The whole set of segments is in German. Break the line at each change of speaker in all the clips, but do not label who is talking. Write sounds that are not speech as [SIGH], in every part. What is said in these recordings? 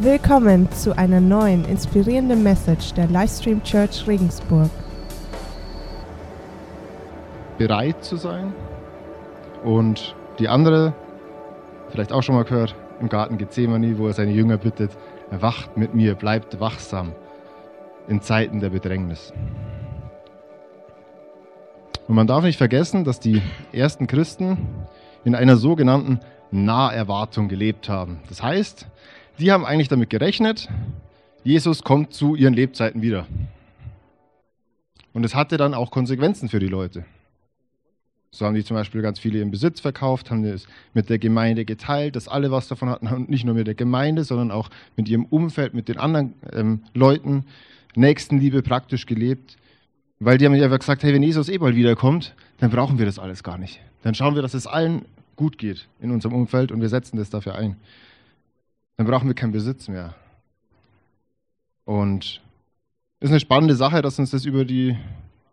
Willkommen zu einer neuen inspirierenden Message der Livestream Church Regensburg.
bereit zu sein. Und die andere, vielleicht auch schon mal gehört, im Garten Gethsemane, wo er seine Jünger bittet, erwacht mit mir, bleibt wachsam in Zeiten der Bedrängnis. Und man darf nicht vergessen, dass die ersten Christen in einer sogenannten Naherwartung gelebt haben. Das heißt, die haben eigentlich damit gerechnet, Jesus kommt zu ihren Lebzeiten wieder. Und es hatte dann auch Konsequenzen für die Leute. So haben die zum Beispiel ganz viele ihren Besitz verkauft, haben es mit der Gemeinde geteilt, dass alle was davon hatten nicht nur mit der Gemeinde, sondern auch mit ihrem Umfeld, mit den anderen ähm, Leuten, Nächstenliebe praktisch gelebt. Weil die haben ja einfach gesagt, hey, wenn Jesus eh bald wiederkommt, dann brauchen wir das alles gar nicht. Dann schauen wir, dass es allen gut geht in unserem Umfeld und wir setzen das dafür ein. Dann brauchen wir keinen Besitz mehr. Und ist eine spannende Sache, dass uns das über die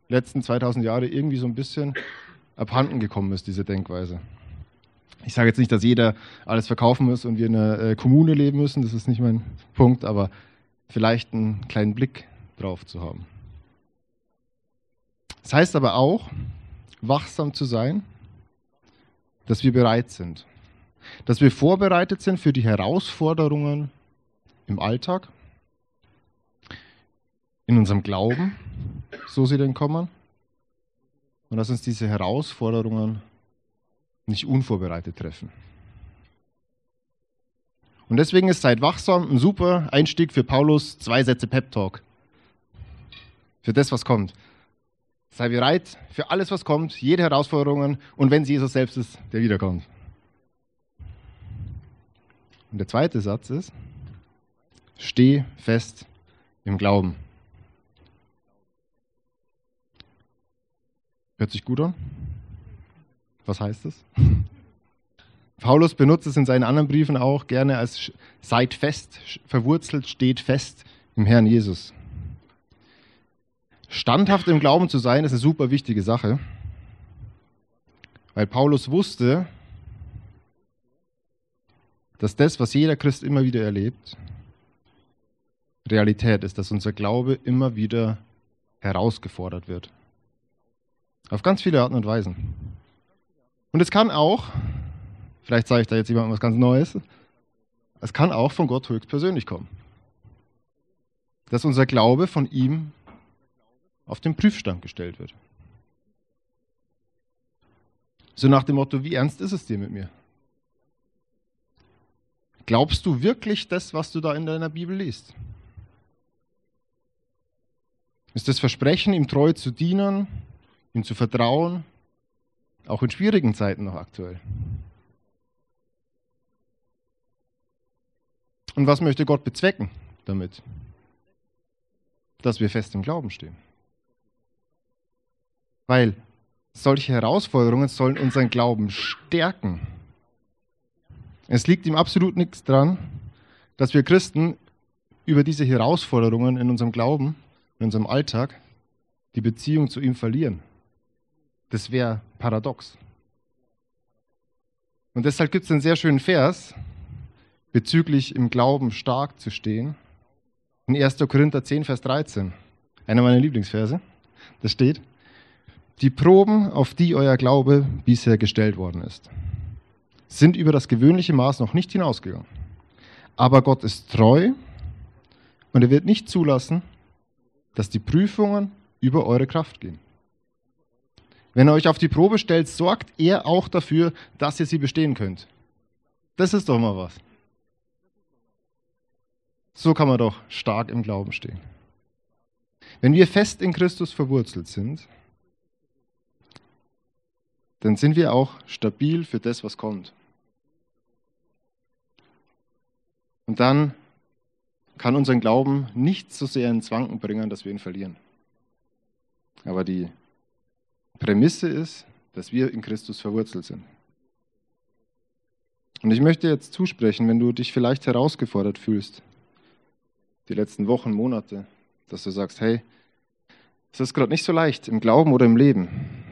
letzten 2000 Jahre irgendwie so ein bisschen abhanden gekommen ist, diese Denkweise. Ich sage jetzt nicht, dass jeder alles verkaufen muss und wir in einer äh, Kommune leben müssen, das ist nicht mein Punkt, aber vielleicht einen kleinen Blick drauf zu haben. Das heißt aber auch, wachsam zu sein, dass wir bereit sind, dass wir vorbereitet sind für die Herausforderungen im Alltag, in unserem Glauben, so sie denn kommen, und dass uns diese Herausforderungen nicht unvorbereitet treffen. Und deswegen ist Seid wachsam ein super Einstieg für Paulus zwei Sätze Pep Talk. Für das, was kommt. Sei bereit für alles, was kommt, jede Herausforderung und wenn es Jesus selbst ist, der wiederkommt. Und der zweite Satz ist, steh fest im Glauben. Hört sich gut an? Was heißt das? [LAUGHS] Paulus benutzt es in seinen anderen Briefen auch gerne als seid fest, verwurzelt, steht fest im Herrn Jesus. Standhaft im Glauben zu sein, ist eine super wichtige Sache, weil Paulus wusste, dass das, was jeder Christ immer wieder erlebt, Realität ist, dass unser Glaube immer wieder herausgefordert wird. Auf ganz viele Arten und Weisen. Und es kann auch, vielleicht sage ich da jetzt jemandem was ganz Neues, es kann auch von Gott höchstpersönlich kommen. Dass unser Glaube von ihm auf den Prüfstand gestellt wird. So nach dem Motto, wie ernst ist es dir mit mir? Glaubst du wirklich das, was du da in deiner Bibel liest? Ist das Versprechen, ihm treu zu dienen, ihm zu vertrauen, auch in schwierigen Zeiten noch aktuell? Und was möchte Gott bezwecken damit? Dass wir fest im Glauben stehen. Weil solche Herausforderungen sollen unseren Glauben stärken. Es liegt ihm absolut nichts dran, dass wir Christen über diese Herausforderungen in unserem Glauben, in unserem Alltag, die Beziehung zu ihm verlieren. Das wäre paradox. Und deshalb gibt es einen sehr schönen Vers bezüglich im Glauben stark zu stehen. In 1. Korinther 10, Vers 13. Einer meiner Lieblingsverse. Da steht, die Proben, auf die euer Glaube bisher gestellt worden ist, sind über das gewöhnliche Maß noch nicht hinausgegangen. Aber Gott ist treu und er wird nicht zulassen, dass die Prüfungen über eure Kraft gehen. Wenn er euch auf die Probe stellt, sorgt er auch dafür, dass ihr sie bestehen könnt. Das ist doch mal was. So kann man doch stark im Glauben stehen. Wenn wir fest in Christus verwurzelt sind, dann sind wir auch stabil für das, was kommt. Und dann kann unseren Glauben nicht so sehr ins Wanken bringen, dass wir ihn verlieren. Aber die Prämisse ist, dass wir in Christus verwurzelt sind. Und ich möchte jetzt zusprechen, wenn du dich vielleicht herausgefordert fühlst, die letzten Wochen, Monate, dass du sagst, hey, es ist gerade nicht so leicht im Glauben oder im Leben.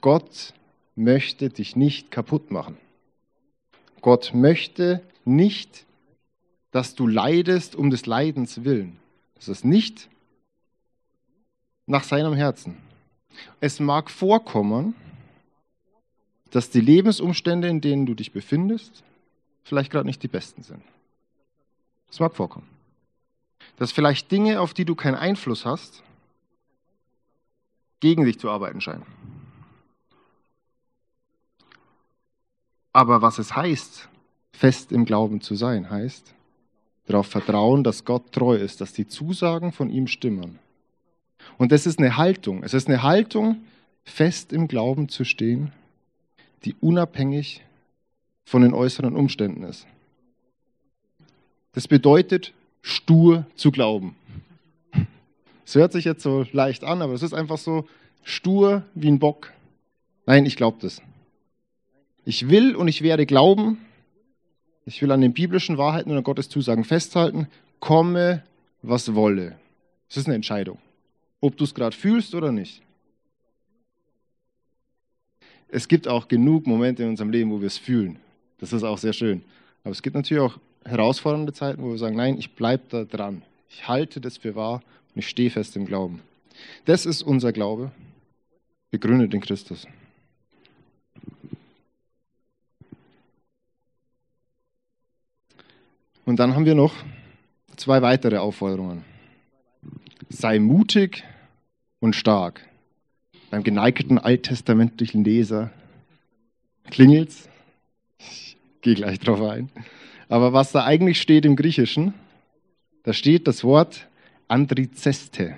Gott möchte dich nicht kaputt machen. Gott möchte nicht dass du leidest um des Leidens willen. Das ist nicht nach seinem Herzen. Es mag vorkommen, dass die Lebensumstände, in denen du dich befindest, vielleicht gerade nicht die besten sind. Das mag vorkommen. Dass vielleicht Dinge, auf die du keinen Einfluss hast, gegen dich zu arbeiten scheinen. Aber was es heißt, fest im Glauben zu sein, heißt, darauf vertrauen, dass Gott treu ist, dass die Zusagen von ihm stimmen. Und das ist eine Haltung. Es ist eine Haltung, fest im Glauben zu stehen, die unabhängig von den äußeren Umständen ist. Das bedeutet, stur zu glauben. Es hört sich jetzt so leicht an, aber es ist einfach so stur wie ein Bock. Nein, ich glaube das. Ich will und ich werde glauben. Ich will an den biblischen Wahrheiten und an Gottes Zusagen festhalten. Komme, was wolle. Es ist eine Entscheidung. Ob du es gerade fühlst oder nicht. Es gibt auch genug Momente in unserem Leben, wo wir es fühlen. Das ist auch sehr schön. Aber es gibt natürlich auch herausfordernde Zeiten, wo wir sagen, nein, ich bleibe da dran. Ich halte das für wahr und ich stehe fest im Glauben. Das ist unser Glaube, begründet in Christus. Und dann haben wir noch zwei weitere Aufforderungen. Sei mutig und stark. Beim geneigten alttestamentlichen Leser klingelt's. Ich gehe gleich drauf ein. Aber was da eigentlich steht im Griechischen, da steht das Wort Andrizeste.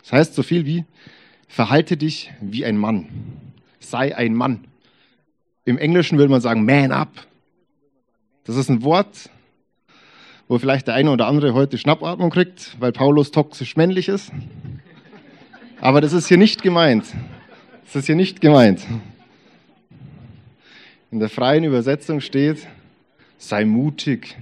Das heißt so viel wie, verhalte dich wie ein Mann. Sei ein Mann. Im Englischen würde man sagen, man up. Das ist ein Wort, wo vielleicht der eine oder andere heute Schnappatmung kriegt, weil Paulus toxisch männlich ist. Aber das ist hier nicht gemeint. Das ist hier nicht gemeint. In der freien Übersetzung steht, sei mutig.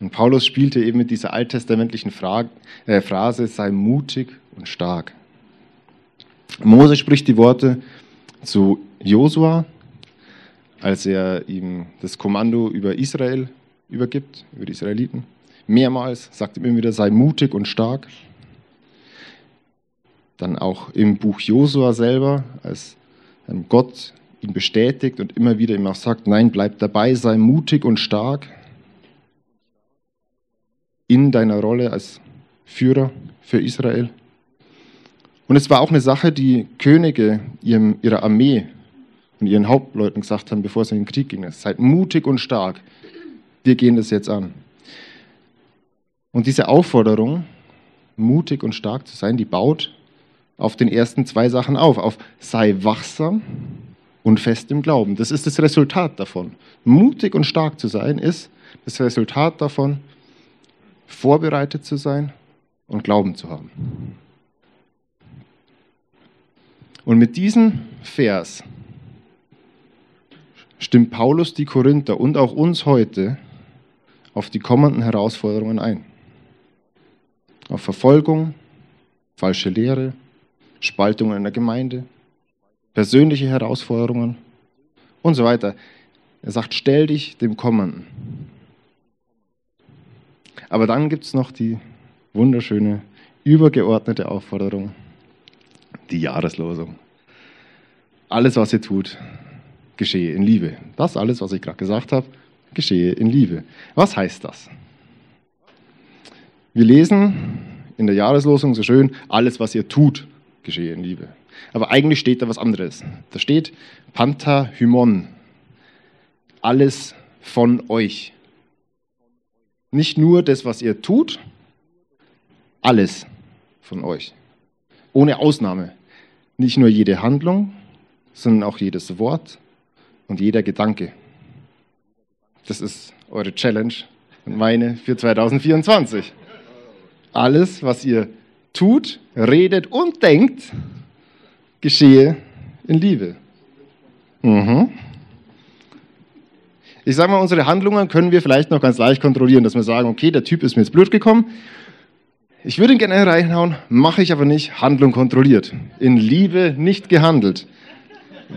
Und Paulus spielte eben mit dieser alttestamentlichen Frage, äh, Phrase, sei mutig und stark. Mose spricht die Worte zu Josua, als er ihm das Kommando über Israel übergibt, über die Israeliten. Mehrmals sagt ihm immer wieder, sei mutig und stark. Dann auch im Buch Josua selber, als Gott ihn bestätigt und immer wieder ihm auch sagt, nein, bleib dabei, sei mutig und stark in deiner Rolle als Führer für Israel. Und es war auch eine Sache, die Könige ihrem, ihrer Armee und ihren Hauptleuten gesagt haben, bevor sie in den Krieg gingen. Seid mutig und stark. Wir gehen das jetzt an. Und diese Aufforderung, mutig und stark zu sein, die baut auf den ersten zwei Sachen auf. Auf sei wachsam und fest im Glauben. Das ist das Resultat davon. Mutig und stark zu sein ist das Resultat davon, vorbereitet zu sein und Glauben zu haben. Und mit diesem Vers stimmt Paulus die Korinther und auch uns heute auf die kommenden Herausforderungen ein. Auf Verfolgung, falsche Lehre, Spaltungen in der Gemeinde, persönliche Herausforderungen und so weiter. Er sagt, stell dich dem Kommenden. Aber dann gibt es noch die wunderschöne, übergeordnete Aufforderung, die Jahreslosung. Alles, was ihr tut, geschehe in Liebe. Das alles, was ich gerade gesagt habe, geschehe in Liebe. Was heißt das? Wir lesen in der Jahreslosung so schön, alles, was ihr tut, geschehe in Liebe. Aber eigentlich steht da was anderes. Da steht Pantahymon. Alles von euch. Nicht nur das, was ihr tut, alles von euch. Ohne Ausnahme. Nicht nur jede Handlung, sondern auch jedes Wort und jeder Gedanke. Das ist eure Challenge und meine für 2024. Alles, was ihr tut, redet und denkt, geschehe in Liebe. Mhm. Ich sage mal, unsere Handlungen können wir vielleicht noch ganz leicht kontrollieren, dass wir sagen, okay, der Typ ist mir ins Blut gekommen. Ich würde ihn gerne reinhauen, mache ich aber nicht. Handlung kontrolliert. In Liebe nicht gehandelt.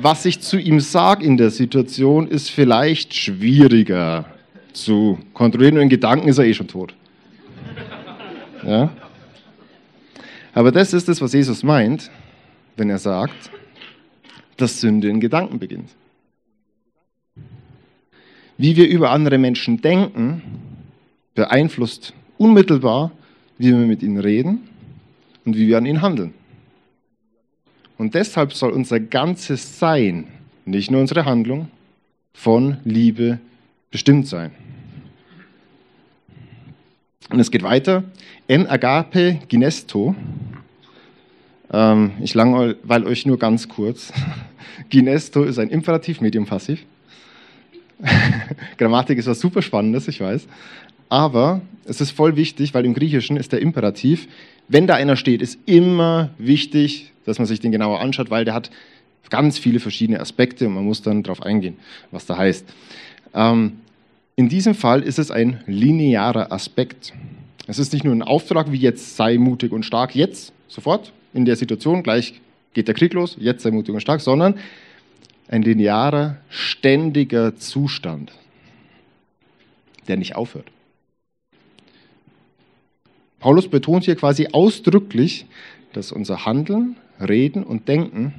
Was ich zu ihm sage in der Situation, ist vielleicht schwieriger. zu kontrollieren und in Gedanken ist er eh schon tot. Ja? Aber das ist es, was Jesus meint, wenn er sagt, dass Sünde in Gedanken beginnt. Wie wir über andere Menschen denken, beeinflusst unmittelbar, wie wir mit ihnen reden und wie wir an ihnen handeln. Und deshalb soll unser ganzes Sein, nicht nur unsere Handlung, von Liebe bestimmt sein. Und es geht weiter. En agape ginesto. Ähm, ich langweile euch nur ganz kurz. [LAUGHS] ginesto ist ein Imperativ, Medium passiv. [LAUGHS] Grammatik ist was super Spannendes, ich weiß. Aber es ist voll wichtig, weil im Griechischen ist der Imperativ, wenn da einer steht, ist immer wichtig, dass man sich den genauer anschaut, weil der hat ganz viele verschiedene Aspekte und man muss dann darauf eingehen, was da heißt. Ähm, in diesem Fall ist es ein linearer Aspekt. Es ist nicht nur ein Auftrag wie jetzt sei mutig und stark, jetzt, sofort, in der Situation, gleich geht der Krieg los, jetzt sei mutig und stark, sondern ein linearer, ständiger Zustand, der nicht aufhört. Paulus betont hier quasi ausdrücklich, dass unser Handeln, Reden und Denken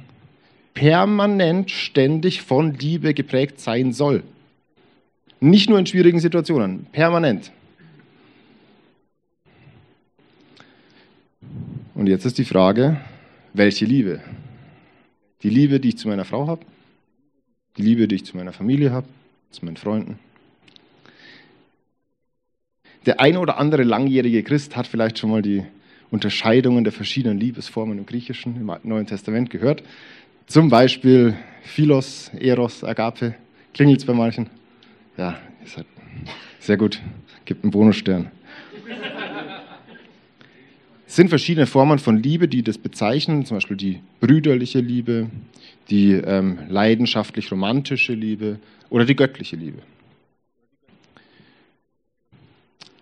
permanent, ständig von Liebe geprägt sein soll. Nicht nur in schwierigen Situationen, permanent. Und jetzt ist die Frage, welche Liebe? Die Liebe, die ich zu meiner Frau habe, die Liebe, die ich zu meiner Familie habe, zu meinen Freunden. Der eine oder andere langjährige Christ hat vielleicht schon mal die Unterscheidungen der verschiedenen Liebesformen im Griechischen, im Neuen Testament gehört. Zum Beispiel Philos, Eros, Agape. Klingelt es bei manchen? Ja, sehr gut. Gibt einen Bonusstern. Es sind verschiedene Formen von Liebe, die das bezeichnen, zum Beispiel die brüderliche Liebe, die ähm, leidenschaftlich-romantische Liebe oder die göttliche Liebe.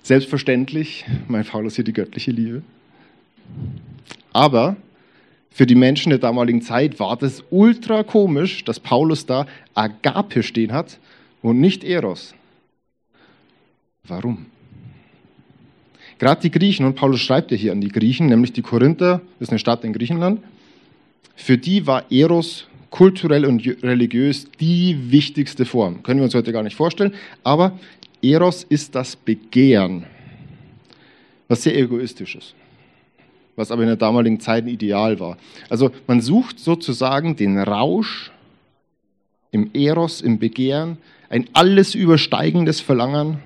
Selbstverständlich, mein Paulus hier die göttliche Liebe. Aber für die Menschen der damaligen Zeit war das ultra komisch, dass Paulus da Agape stehen hat und nicht Eros. Warum? Gerade die Griechen, und Paulus schreibt ja hier an die Griechen, nämlich die Korinther, das ist eine Stadt in Griechenland, für die war Eros kulturell und religiös die wichtigste Form. Können wir uns heute gar nicht vorstellen, aber Eros ist das Begehren, was sehr egoistisch ist, was aber in der damaligen Zeit ein Ideal war. Also man sucht sozusagen den Rausch im Eros, im Begehren, ein alles übersteigendes Verlangen,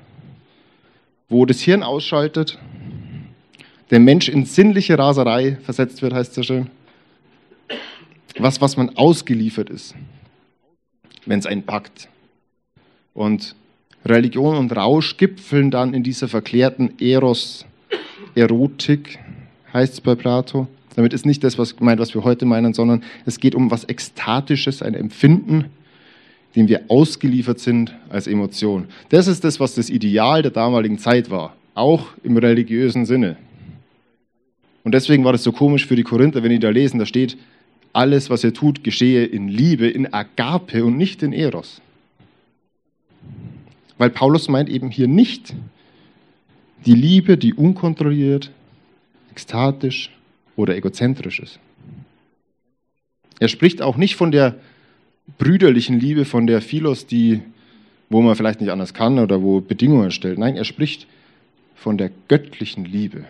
wo das Hirn ausschaltet, der Mensch in sinnliche Raserei versetzt wird, heißt es so schön. Was, was man ausgeliefert ist, wenn es einen packt. Und Religion und Rausch gipfeln dann in dieser verklärten Eros-Erotik, heißt es bei Plato. Damit ist nicht das, was gemeint, was wir heute meinen, sondern es geht um was Ekstatisches, ein Empfinden, dem wir ausgeliefert sind als Emotion. Das ist das, was das Ideal der damaligen Zeit war, auch im religiösen Sinne. Und deswegen war das so komisch für die Korinther, wenn die da lesen, da steht, alles, was ihr tut, geschehe in Liebe, in Agape und nicht in Eros. Weil Paulus meint eben hier nicht die Liebe, die unkontrolliert, ekstatisch oder egozentrisch ist. Er spricht auch nicht von der brüderlichen Liebe, von der Philos, die, wo man vielleicht nicht anders kann oder wo Bedingungen stellt. Nein, er spricht von der göttlichen Liebe.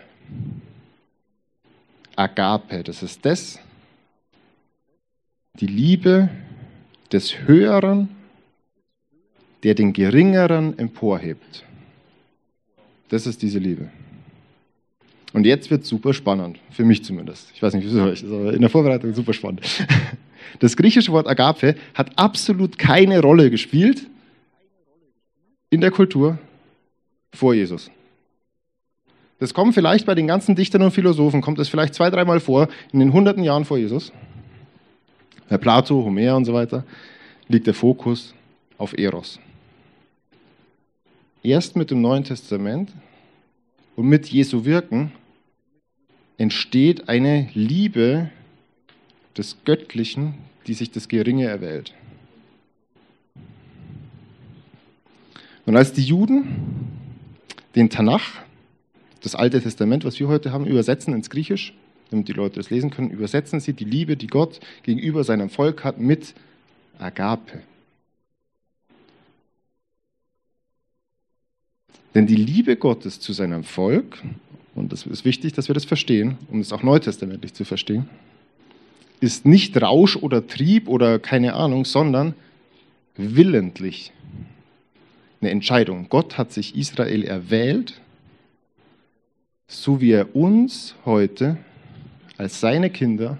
Agape, das ist das, die Liebe des Höheren der den Geringeren emporhebt. Das ist diese Liebe. Und jetzt wird es super spannend, für mich zumindest. Ich weiß nicht, wie es euch ist, aber in der Vorbereitung super spannend. [LAUGHS] Das griechische Wort Agape hat absolut keine Rolle gespielt in der Kultur vor Jesus. Das kommt vielleicht bei den ganzen Dichtern und Philosophen, kommt es vielleicht zwei, dreimal vor, in den hunderten Jahren vor Jesus. Bei Plato, Homer und so weiter liegt der Fokus auf Eros erst mit dem Neuen Testament und mit Jesu Wirken entsteht eine Liebe des Göttlichen, die sich das Geringe erwählt. Und als die Juden den Tanach, das Alte Testament, was wir heute haben, übersetzen ins Griechisch, damit die Leute das lesen können, übersetzen sie die Liebe, die Gott gegenüber seinem Volk hat, mit Agape. Denn die Liebe Gottes zu seinem Volk, und das ist wichtig, dass wir das verstehen, um es auch neutestamentlich zu verstehen, ist nicht Rausch oder Trieb oder keine Ahnung, sondern willentlich eine Entscheidung. Gott hat sich Israel erwählt, so wie er uns heute als seine Kinder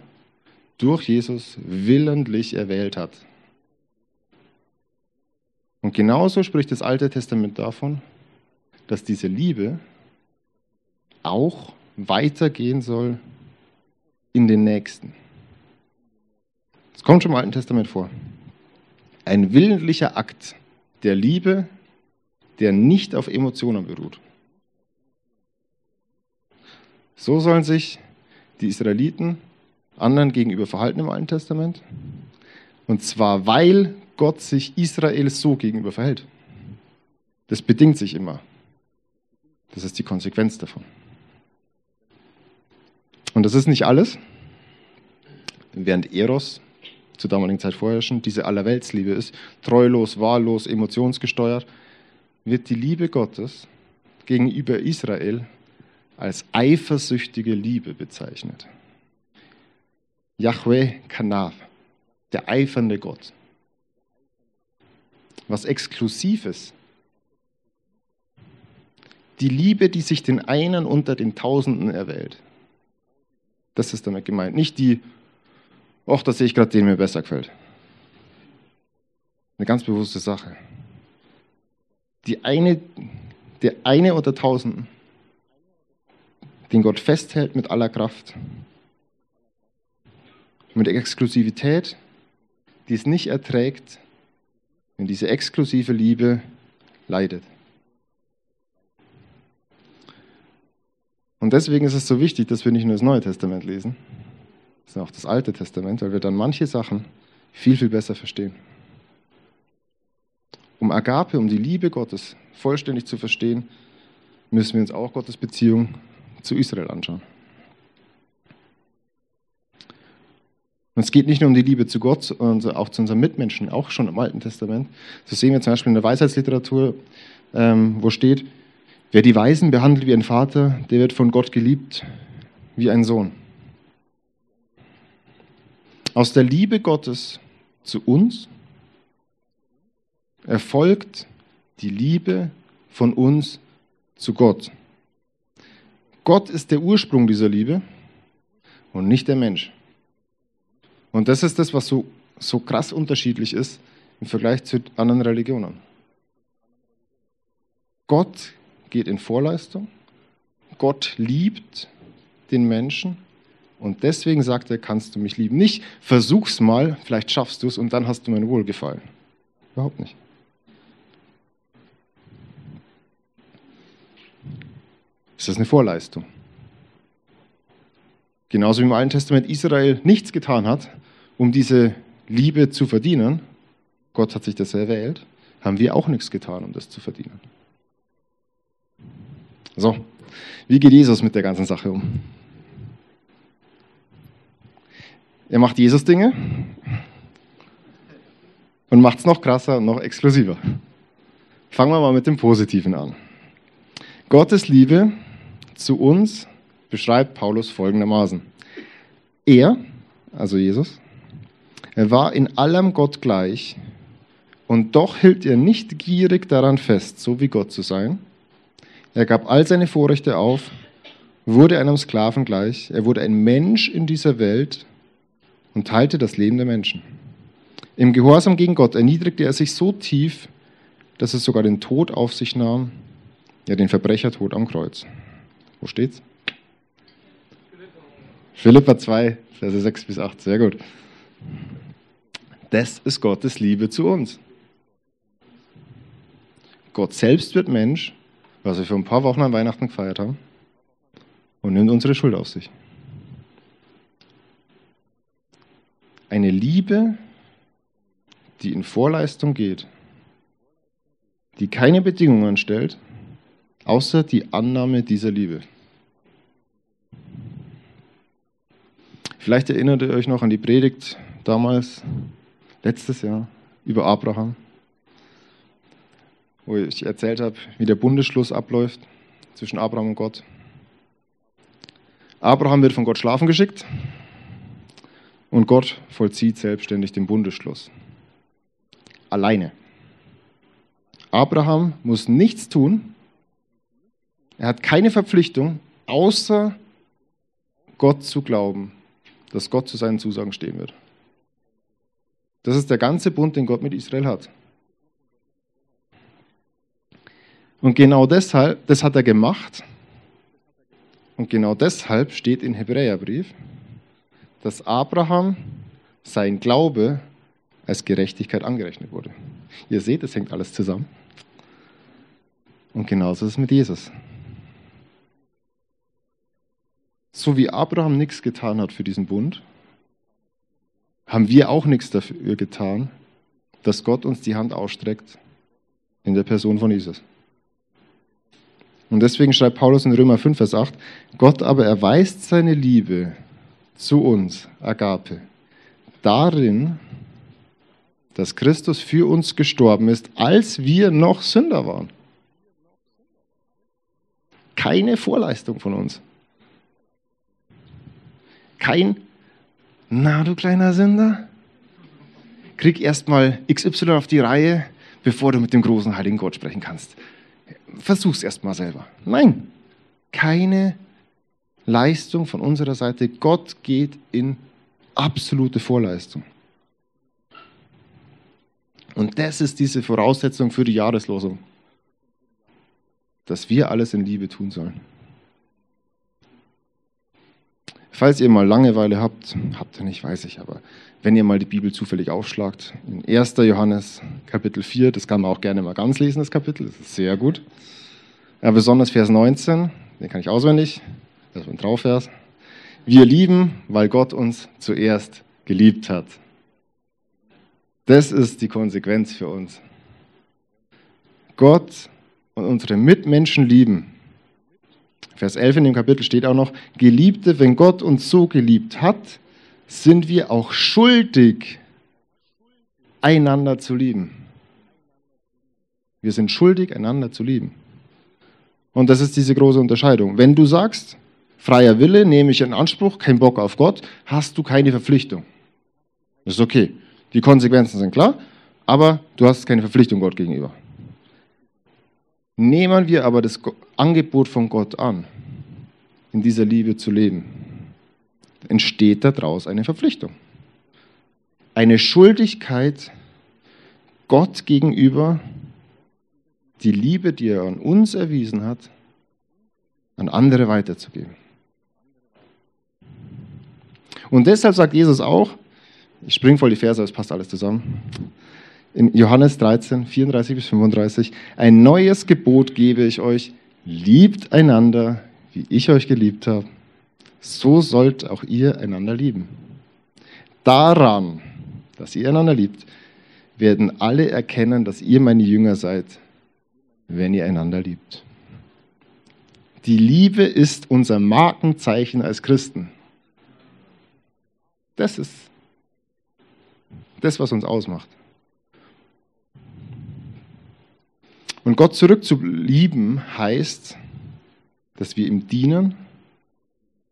durch Jesus willentlich erwählt hat. Und genauso spricht das Alte Testament davon, dass diese Liebe auch weitergehen soll in den Nächsten. Das kommt schon im Alten Testament vor. Ein willentlicher Akt der Liebe, der nicht auf Emotionen beruht. So sollen sich die Israeliten anderen gegenüber verhalten im Alten Testament. Und zwar, weil Gott sich Israel so gegenüber verhält. Das bedingt sich immer. Das ist die Konsequenz davon. Und das ist nicht alles. Während Eros zur damaligen Zeit vorherrschen, diese Allerweltsliebe ist, treulos, wahllos, emotionsgesteuert, wird die Liebe Gottes gegenüber Israel als eifersüchtige Liebe bezeichnet. Yahweh Kanav, der eifernde Gott. Was Exklusives die Liebe, die sich den einen unter den Tausenden erwählt. Das ist damit gemeint. Nicht die, ach, da sehe ich gerade, den mir besser gefällt. Eine ganz bewusste Sache. Die eine, der eine unter Tausenden, den Gott festhält mit aller Kraft, mit Exklusivität, die es nicht erträgt, wenn diese exklusive Liebe leidet. Und deswegen ist es so wichtig, dass wir nicht nur das Neue Testament lesen, sondern auch das Alte Testament, weil wir dann manche Sachen viel, viel besser verstehen. Um Agape, um die Liebe Gottes vollständig zu verstehen, müssen wir uns auch Gottes Beziehung zu Israel anschauen. Und es geht nicht nur um die Liebe zu Gott, sondern auch zu unseren Mitmenschen, auch schon im Alten Testament. Das sehen wir zum Beispiel in der Weisheitsliteratur, ähm, wo steht, Wer die Weisen behandelt wie ein Vater, der wird von Gott geliebt wie ein Sohn. Aus der Liebe Gottes zu uns erfolgt die Liebe von uns zu Gott. Gott ist der Ursprung dieser Liebe und nicht der Mensch. Und das ist das, was so, so krass unterschiedlich ist im Vergleich zu anderen Religionen. Gott geht in Vorleistung. Gott liebt den Menschen und deswegen sagt er, kannst du mich lieben. Nicht, versuch's mal, vielleicht schaffst du es und dann hast du mein Wohlgefallen. Überhaupt nicht. Ist das eine Vorleistung? Genauso wie im Alten Testament Israel nichts getan hat, um diese Liebe zu verdienen. Gott hat sich das erwählt, haben wir auch nichts getan, um das zu verdienen. So, wie geht Jesus mit der ganzen Sache um? Er macht Jesus Dinge und macht es noch krasser und noch exklusiver. Fangen wir mal mit dem Positiven an. Gottes Liebe zu uns beschreibt Paulus folgendermaßen. Er, also Jesus, er war in allem Gott gleich und doch hielt er nicht gierig daran fest, so wie Gott zu sein, er gab all seine Vorrechte auf, wurde einem Sklaven gleich. Er wurde ein Mensch in dieser Welt und teilte das Leben der Menschen. Im Gehorsam gegen Gott erniedrigte er sich so tief, dass er sogar den Tod auf sich nahm, ja den Verbrechertod am Kreuz. Wo steht's? Philippa 2, Verse 6 bis 8, sehr gut. Das ist Gottes Liebe zu uns. Gott selbst wird Mensch was wir vor ein paar Wochen an Weihnachten gefeiert haben, und nimmt unsere Schuld auf sich. Eine Liebe, die in Vorleistung geht, die keine Bedingungen stellt, außer die Annahme dieser Liebe. Vielleicht erinnert ihr euch noch an die Predigt damals, letztes Jahr, über Abraham, wo ich erzählt habe, wie der Bundesschluss abläuft zwischen Abraham und Gott. Abraham wird von Gott schlafen geschickt und Gott vollzieht selbstständig den Bundesschluss. Alleine. Abraham muss nichts tun. Er hat keine Verpflichtung, außer Gott zu glauben, dass Gott zu seinen Zusagen stehen wird. Das ist der ganze Bund, den Gott mit Israel hat. Und genau deshalb, das hat er gemacht. Und genau deshalb steht im Hebräerbrief, dass Abraham sein Glaube als Gerechtigkeit angerechnet wurde. Ihr seht, es hängt alles zusammen. Und genauso ist es mit Jesus. So wie Abraham nichts getan hat für diesen Bund, haben wir auch nichts dafür getan, dass Gott uns die Hand ausstreckt in der Person von Jesus. Und deswegen schreibt Paulus in Römer 5, Vers 8, Gott aber erweist seine Liebe zu uns, Agape, darin, dass Christus für uns gestorben ist, als wir noch Sünder waren. Keine Vorleistung von uns. Kein, na du kleiner Sünder, krieg erstmal XY auf die Reihe, bevor du mit dem großen heiligen Gott sprechen kannst. Versuch's erstmal selber. Nein, keine Leistung von unserer Seite. Gott geht in absolute Vorleistung. Und das ist diese Voraussetzung für die Jahreslosung, dass wir alles in Liebe tun sollen. Falls ihr mal Langeweile habt, habt ihr nicht, weiß ich, aber wenn ihr mal die Bibel zufällig aufschlagt, in 1. Johannes Kapitel 4, das kann man auch gerne mal ganz lesen, das Kapitel, das ist sehr gut. Ja, besonders Vers 19, den kann ich auswendig, das ist ein Trauvers. Wir lieben, weil Gott uns zuerst geliebt hat. Das ist die Konsequenz für uns. Gott und unsere Mitmenschen lieben. Vers 11 in dem Kapitel steht auch noch, Geliebte, wenn Gott uns so geliebt hat, sind wir auch schuldig, einander zu lieben. Wir sind schuldig, einander zu lieben. Und das ist diese große Unterscheidung. Wenn du sagst, freier Wille nehme ich in Anspruch, kein Bock auf Gott, hast du keine Verpflichtung. Das ist okay. Die Konsequenzen sind klar, aber du hast keine Verpflichtung Gott gegenüber. Nehmen wir aber das Angebot von Gott an, in dieser Liebe zu leben, entsteht daraus eine Verpflichtung. Eine Schuldigkeit Gott gegenüber, die Liebe, die er an uns erwiesen hat, an andere weiterzugeben. Und deshalb sagt Jesus auch, ich springe voll die Verse, es passt alles zusammen. In Johannes 13, 34 bis 35, ein neues Gebot gebe ich euch, liebt einander, wie ich euch geliebt habe. So sollt auch ihr einander lieben. Daran, dass ihr einander liebt, werden alle erkennen, dass ihr meine Jünger seid, wenn ihr einander liebt. Die Liebe ist unser Markenzeichen als Christen. Das ist das, was uns ausmacht. Und Gott zurückzulieben heißt, dass wir ihm dienen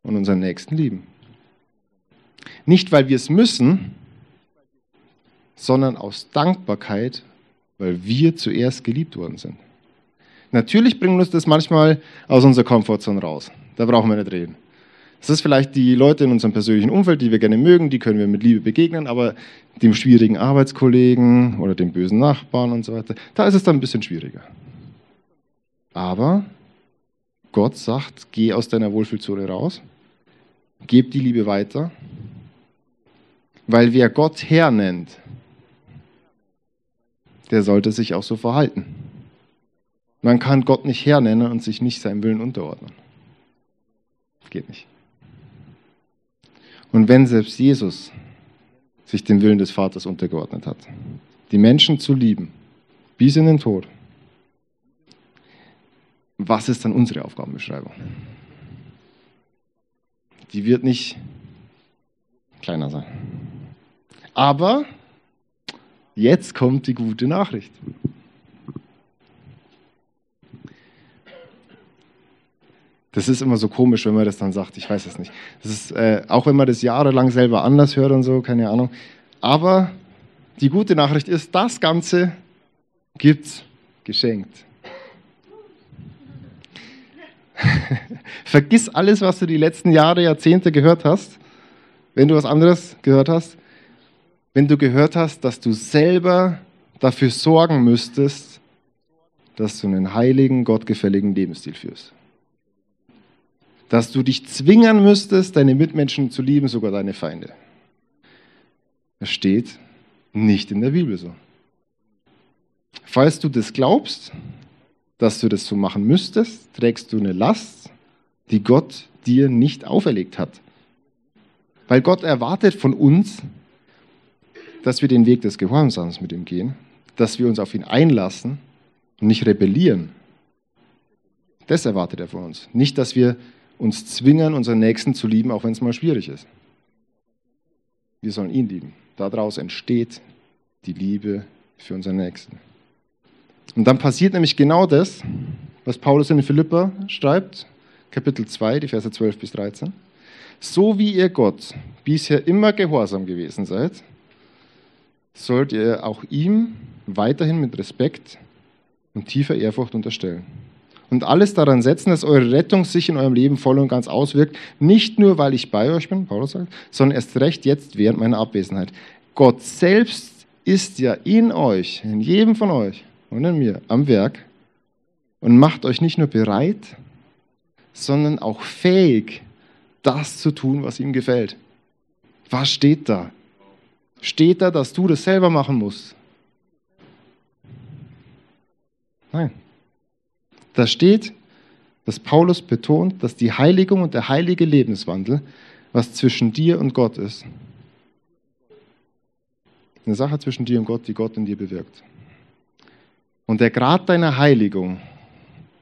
und unseren Nächsten lieben. Nicht, weil wir es müssen, sondern aus Dankbarkeit, weil wir zuerst geliebt worden sind. Natürlich bringt uns das manchmal aus unserer Komfortzone raus. Da brauchen wir nicht reden. Das ist vielleicht die Leute in unserem persönlichen Umfeld, die wir gerne mögen, die können wir mit Liebe begegnen, aber dem schwierigen Arbeitskollegen oder dem bösen Nachbarn und so weiter, da ist es dann ein bisschen schwieriger. Aber Gott sagt, geh aus deiner Wohlfühlzone raus, gib die Liebe weiter, weil wer Gott Herr nennt, der sollte sich auch so verhalten. Man kann Gott nicht Herr nennen und sich nicht seinem Willen unterordnen. Geht nicht. Und wenn selbst Jesus sich dem Willen des Vaters untergeordnet hat, die Menschen zu lieben, bis in den Tod, was ist dann unsere Aufgabenbeschreibung? Die wird nicht kleiner sein. Aber jetzt kommt die gute Nachricht. Das ist immer so komisch, wenn man das dann sagt. Ich weiß es nicht. Das ist, äh, auch wenn man das jahrelang selber anders hört und so, keine Ahnung. Aber die gute Nachricht ist, das Ganze gibt's geschenkt. [LAUGHS] Vergiss alles, was du die letzten Jahre, Jahrzehnte gehört hast, wenn du was anderes gehört hast. Wenn du gehört hast, dass du selber dafür sorgen müsstest, dass du einen heiligen, gottgefälligen Lebensstil führst dass du dich zwingen müsstest, deine Mitmenschen zu lieben, sogar deine Feinde. Das steht nicht in der Bibel so. Falls du das glaubst, dass du das so machen müsstest, trägst du eine Last, die Gott dir nicht auferlegt hat. Weil Gott erwartet von uns, dass wir den Weg des Gehorsams mit ihm gehen, dass wir uns auf ihn einlassen und nicht rebellieren. Das erwartet er von uns. Nicht, dass wir uns zwingen, unseren Nächsten zu lieben, auch wenn es mal schwierig ist. Wir sollen ihn lieben. Daraus entsteht die Liebe für unseren Nächsten. Und dann passiert nämlich genau das, was Paulus in Philippa schreibt, Kapitel 2, die Verse 12 bis 13. So wie ihr Gott bisher immer gehorsam gewesen seid, sollt ihr auch ihm weiterhin mit Respekt und tiefer Ehrfurcht unterstellen und alles daran setzen, dass eure Rettung sich in eurem Leben voll und ganz auswirkt. Nicht nur, weil ich bei euch bin, Paulus sagt, sondern erst recht jetzt während meiner Abwesenheit. Gott selbst ist ja in euch, in jedem von euch und in mir am Werk und macht euch nicht nur bereit, sondern auch fähig, das zu tun, was ihm gefällt. Was steht da? Steht da, dass du das selber machen musst? Nein. Da steht, dass Paulus betont, dass die Heiligung und der heilige Lebenswandel, was zwischen dir und Gott ist, eine Sache zwischen dir und Gott, die Gott in dir bewirkt. Und der Grad deiner Heiligung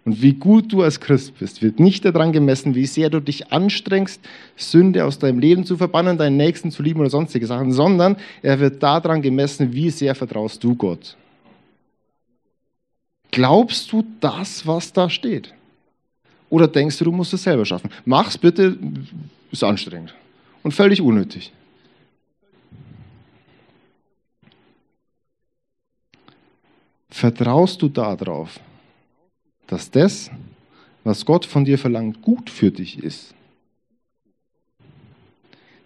und wie gut du als Christ bist, wird nicht daran gemessen, wie sehr du dich anstrengst, Sünde aus deinem Leben zu verbannen, deinen Nächsten zu lieben oder sonstige Sachen, sondern er wird daran gemessen, wie sehr vertraust du Gott. Glaubst du das, was da steht? Oder denkst du, du musst es selber schaffen? Mach's bitte, ist anstrengend und völlig unnötig. Vertraust du darauf, dass das, was Gott von dir verlangt, gut für dich ist?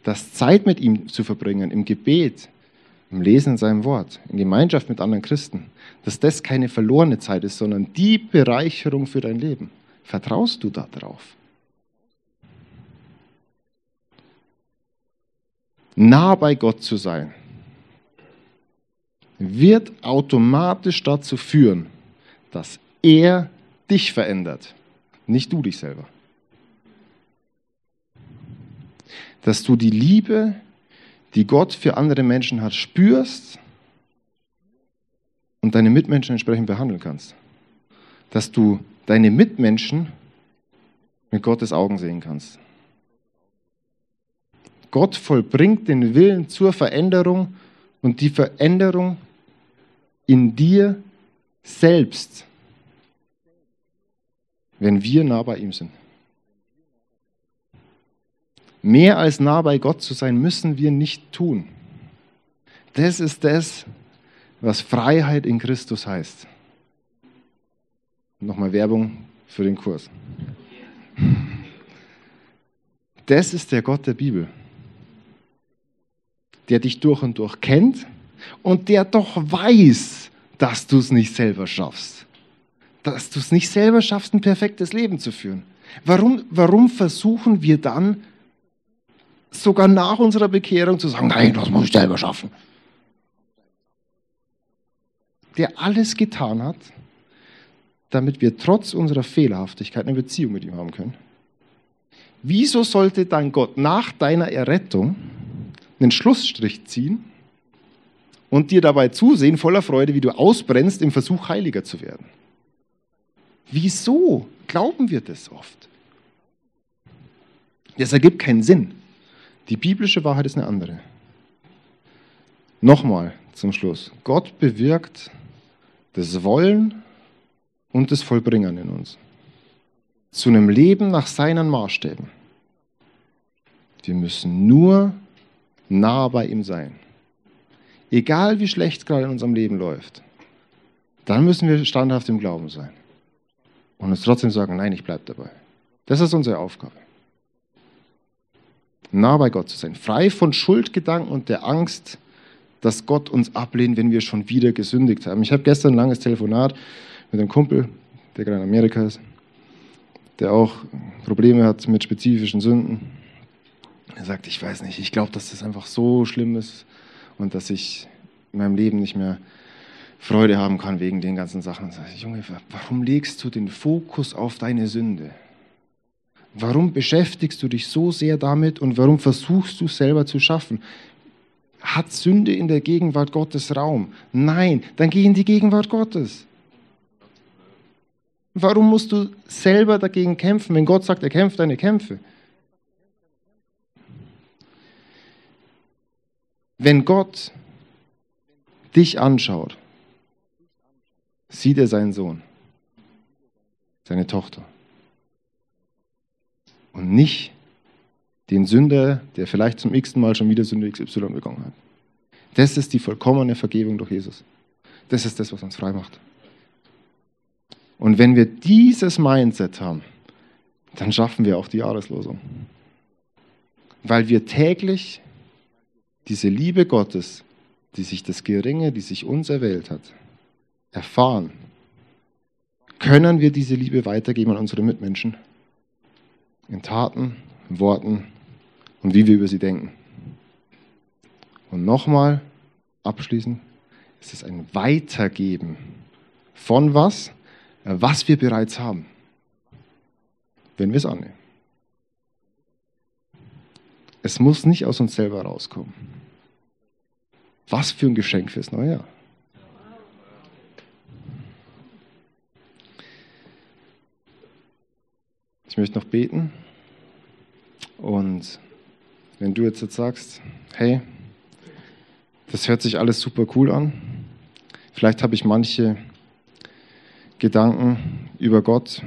Dass Zeit mit ihm zu verbringen, im Gebet, im Lesen in seinem Wort, in Gemeinschaft mit anderen Christen, dass das keine verlorene Zeit ist, sondern die Bereicherung für dein Leben. Vertraust du darauf? Nah bei Gott zu sein, wird automatisch dazu führen, dass er dich verändert, nicht du dich selber. Dass du die Liebe die Gott für andere Menschen hat, spürst und deine Mitmenschen entsprechend behandeln kannst. Dass du deine Mitmenschen mit Gottes Augen sehen kannst. Gott vollbringt den Willen zur Veränderung und die Veränderung in dir selbst, wenn wir nah bei ihm sind. Mehr als nah bei Gott zu sein, müssen wir nicht tun. Das ist das, was Freiheit in Christus heißt. Nochmal Werbung für den Kurs. Das ist der Gott der Bibel, der dich durch und durch kennt und der doch weiß, dass du es nicht selber schaffst. Dass du es nicht selber schaffst, ein perfektes Leben zu führen. Warum, warum versuchen wir dann, sogar nach unserer Bekehrung zu sagen, nein, das muss ich selber schaffen. Der alles getan hat, damit wir trotz unserer Fehlerhaftigkeit eine Beziehung mit ihm haben können. Wieso sollte dann Gott nach deiner Errettung einen Schlussstrich ziehen und dir dabei zusehen, voller Freude, wie du ausbrennst im Versuch, heiliger zu werden? Wieso glauben wir das oft? Das ergibt keinen Sinn. Die biblische Wahrheit ist eine andere. Nochmal zum Schluss. Gott bewirkt das Wollen und das Vollbringen in uns. Zu einem Leben nach seinen Maßstäben. Wir müssen nur nah bei ihm sein. Egal wie schlecht gerade in unserem Leben läuft, dann müssen wir standhaft im Glauben sein. Und uns trotzdem sagen, nein, ich bleibe dabei. Das ist unsere Aufgabe. Nah bei Gott zu sein. Frei von Schuldgedanken und der Angst, dass Gott uns ablehnt, wenn wir schon wieder gesündigt haben. Ich habe gestern ein langes Telefonat mit einem Kumpel, der gerade in Amerika ist, der auch Probleme hat mit spezifischen Sünden. Er sagt, ich weiß nicht, ich glaube, dass das einfach so schlimm ist und dass ich in meinem Leben nicht mehr Freude haben kann wegen den ganzen Sachen. Sag ich, Junge, warum legst du den Fokus auf deine Sünde? Warum beschäftigst du dich so sehr damit und warum versuchst du es selber zu schaffen? Hat Sünde in der Gegenwart Gottes Raum? Nein, dann geh in die Gegenwart Gottes. Warum musst du selber dagegen kämpfen, wenn Gott sagt, er kämpft deine Kämpfe? Wenn Gott dich anschaut, sieht er seinen Sohn, seine Tochter. Und nicht den Sünder, der vielleicht zum x Mal schon wieder Sünde XY begangen hat. Das ist die vollkommene Vergebung durch Jesus. Das ist das, was uns frei macht. Und wenn wir dieses Mindset haben, dann schaffen wir auch die Jahreslosung. Weil wir täglich diese Liebe Gottes, die sich das Geringe, die sich uns erwählt hat, erfahren, können wir diese Liebe weitergeben an unsere Mitmenschen. In Taten, in Worten und wie wir über sie denken. Und nochmal abschließend, es ist ein Weitergeben von was? Was wir bereits haben, wenn wir es annehmen. Es muss nicht aus uns selber rauskommen. Was für ein Geschenk fürs neue Jahr. Ich möchte noch beten. Und wenn du jetzt, jetzt sagst, hey, das hört sich alles super cool an, vielleicht habe ich manche Gedanken über Gott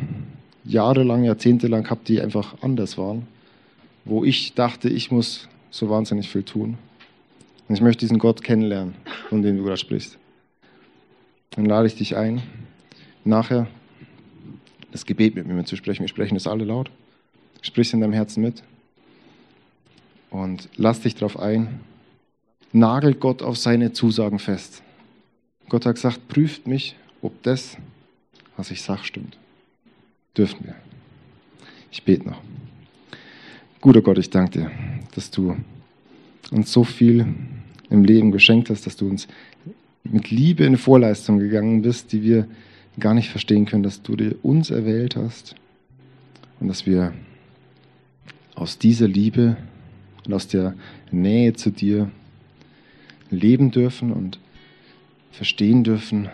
jahrelang, jahrzehntelang gehabt, die einfach anders waren, wo ich dachte, ich muss so wahnsinnig viel tun. Und ich möchte diesen Gott kennenlernen, von dem du gerade sprichst. Dann lade ich dich ein, nachher das Gebet mit mir zu sprechen. Wir sprechen das alle laut. Sprich es in deinem Herzen mit. Und lass dich darauf ein. Nagel Gott auf seine Zusagen fest. Gott hat gesagt, prüft mich, ob das, was ich sage, stimmt. Dürfen wir. Ich bete noch. Guter Gott, ich danke dir, dass du uns so viel im Leben geschenkt hast, dass du uns mit Liebe in Vorleistung gegangen bist, die wir gar nicht verstehen können, dass du uns erwählt hast und dass wir aus dieser Liebe und aus der Nähe zu dir leben dürfen und verstehen dürfen,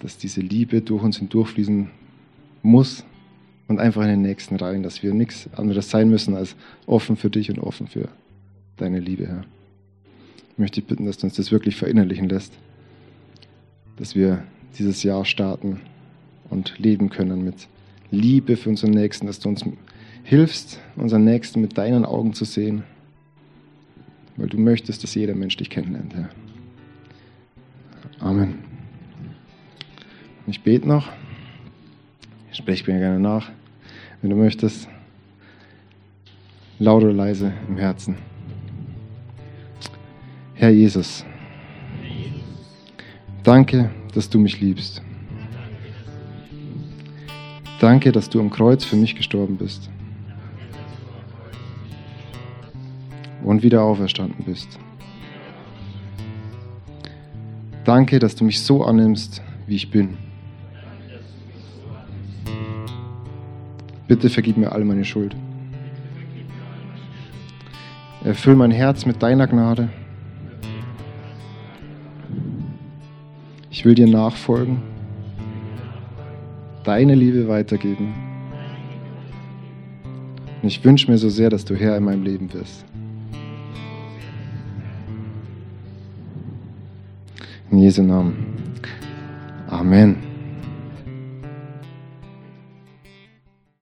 dass diese Liebe durch uns hindurchfließen muss und einfach in den nächsten Reihen, dass wir nichts anderes sein müssen als offen für dich und offen für deine Liebe, Herr. Ich möchte dich bitten, dass du uns das wirklich verinnerlichen lässt, dass wir dieses Jahr starten und leben können mit Liebe für unseren Nächsten, dass du uns hilfst, unseren Nächsten mit deinen Augen zu sehen, weil du möchtest, dass jeder Mensch dich kennenlernt, Herr. Amen. Ich bete noch. Ich spreche mir gerne nach, wenn du möchtest. Laut oder leise im Herzen. Herr Jesus, danke, dass du mich liebst. Danke, dass du am Kreuz für mich gestorben bist. Und wieder auferstanden bist. Danke, dass du mich so annimmst, wie ich bin. Bitte vergib mir all meine Schuld. Erfüll mein Herz mit deiner Gnade. Ich will dir nachfolgen deine Liebe weitergeben. Und ich wünsche mir so sehr, dass du Herr in meinem Leben wirst. In Jesu Namen. Amen.